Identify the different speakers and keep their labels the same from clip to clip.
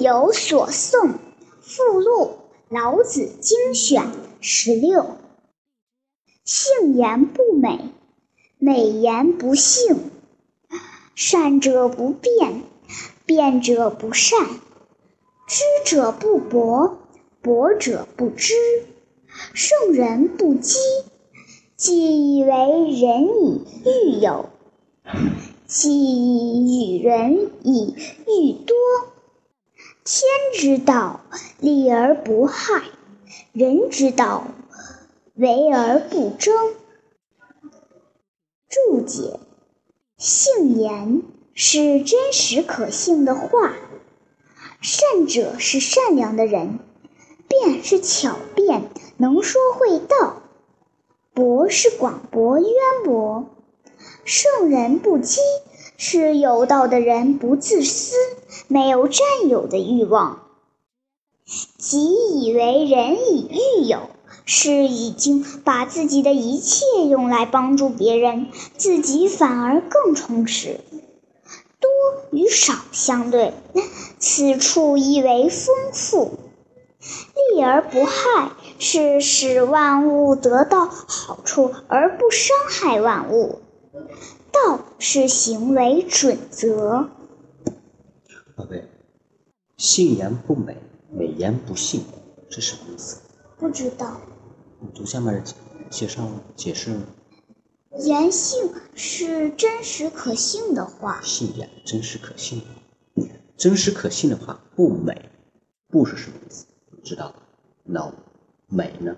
Speaker 1: 有所诵附录，老子精选十六。信言不美，美言不信。善者不辩，辩者不善。知者不博，博者不知。圣人不积，既以为人以欲有，既以与人以欲多。之道，利而不害；人之道，为而不争。注解：信言是真实可信的话，善者是善良的人，辩是巧辩，能说会道，博是广博渊博，圣人不积。是有道的人不自私，没有占有的欲望。己以为人以欲有，是已经把自己的一切用来帮助别人，自己反而更充实。多与少相对，此处意为丰富。利而不害，是使万物得到好处而不伤害万物。道是行为准则。
Speaker 2: 宝贝，信言不美，美言不信，是什么意思？
Speaker 1: 不知道。
Speaker 2: 你读下面的介绍解释。
Speaker 1: 言信是真实可信的话。
Speaker 2: 信言真实可信，真实可信的话不美，不是什么意思？知道？No，美呢？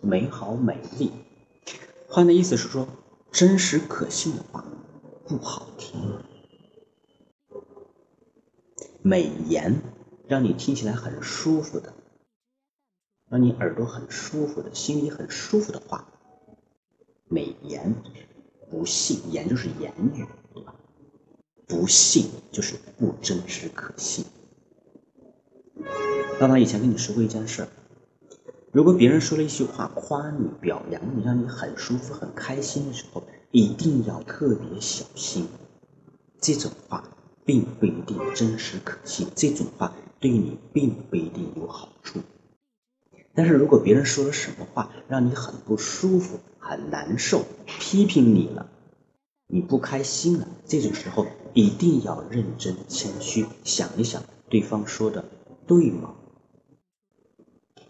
Speaker 2: 美好美丽。换的意思是说，真实可信的话不好听，美言让你听起来很舒服的，让你耳朵很舒服的，心里很舒服的话，美言不信言就是言语，对吧？不信就是不真实可信。爸爸以前跟你说过一件事。如果别人说了一句话夸你、表扬你，让你很舒服、很开心的时候，一定要特别小心。这种话并不一定真实可信，这种话对你并不一定有好处。但是如果别人说了什么话让你很不舒服、很难受，批评你了，你不开心了，这种时候一定要认真、谦虚，想一想对方说的对吗？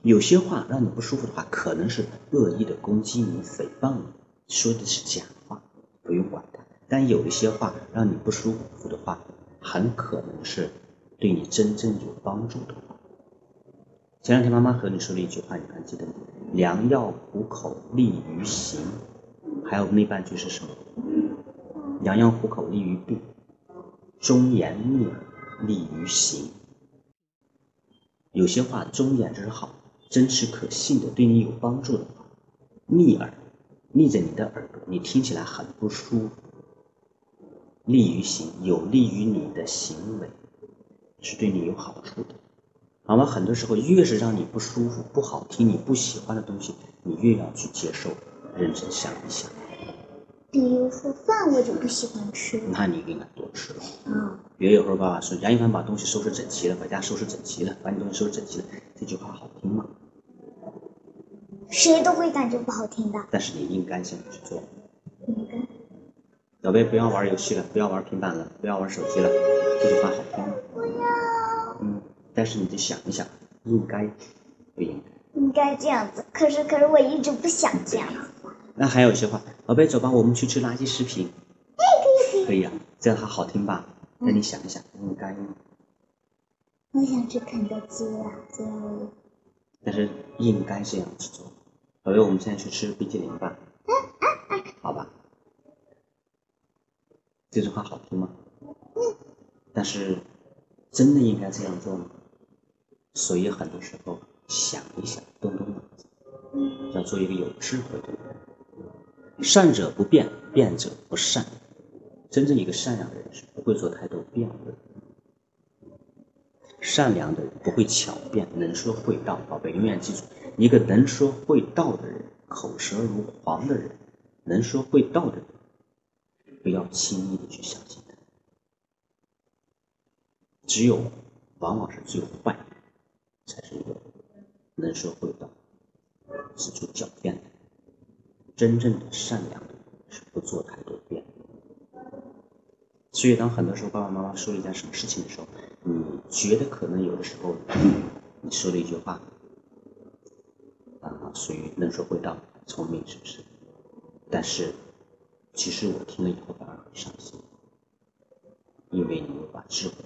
Speaker 2: 有些话让你不舒服的话，可能是恶意的攻击你、诽谤你，说的是假话，不用管它。但有一些话让你不舒服的话，很可能是对你真正有帮助的话。前两天妈妈和你说了一句话，你还记得吗？良药苦口利于行，还有那半句是什么？良药苦口利于病，忠言逆耳利于行。有些话忠言是好。真实可信的，对你有帮助的话，逆耳，逆着你的耳朵，你听起来很不舒服。利于行，有利于你的行为，是对你有好处的，好吗？很多时候，越是让你不舒服、不好听、你不喜欢的东西，你越要去接受，认真想一想。
Speaker 1: 比如说饭，我就不喜欢吃。
Speaker 2: 那你应该多吃。
Speaker 1: 嗯。
Speaker 2: 别有时候爸爸说杨一凡把东西收拾整齐了，把家收拾整齐了，把你东西收拾整齐了，这句话好听吗？
Speaker 1: 谁都会感觉不好听的。
Speaker 2: 但是你应该这样去做。
Speaker 1: 应该。
Speaker 2: 小贝，不要玩游戏了，不要玩平板了，不要玩手机了，这句话好听吗？
Speaker 1: 不要。
Speaker 2: 嗯，但是你得想一想，应该不应
Speaker 1: 该？应该这样子，可是可是我一直不想这样。
Speaker 2: 那还有一些话，宝贝，走吧，我们去吃垃圾食品。
Speaker 1: 可以可以。
Speaker 2: 可以啊，这样它好听吧？那你想一想，应该吗？
Speaker 1: 我想吃肯德基啊，这样。
Speaker 2: 但是应该这样子做。宝贝，我们现在去吃冰淇淋吧。好吧。这句话好听吗？但是真的应该这样做吗？所以很多时候想一想，动动脑子，要做一个有智慧的人。善者不变，变者不善。真正一个善良的人是不会做太多辩论。善良的人不会巧辩，能说会道。宝贝，永远记住，一个能说会道的人，口舌如簧的人，能说会道的人，不要轻易的去相信他。只有往往是最坏的，才是一个能说会道、知足狡辩的。真正的善良的人是不做太多。所以，当很多时候爸爸妈妈说了一件什么事情的时候，你觉得可能有的时候你说了一句话，啊，属于能说会道、聪明，是不是？但是，其实我听了以后反而很伤心，因为你把智慧。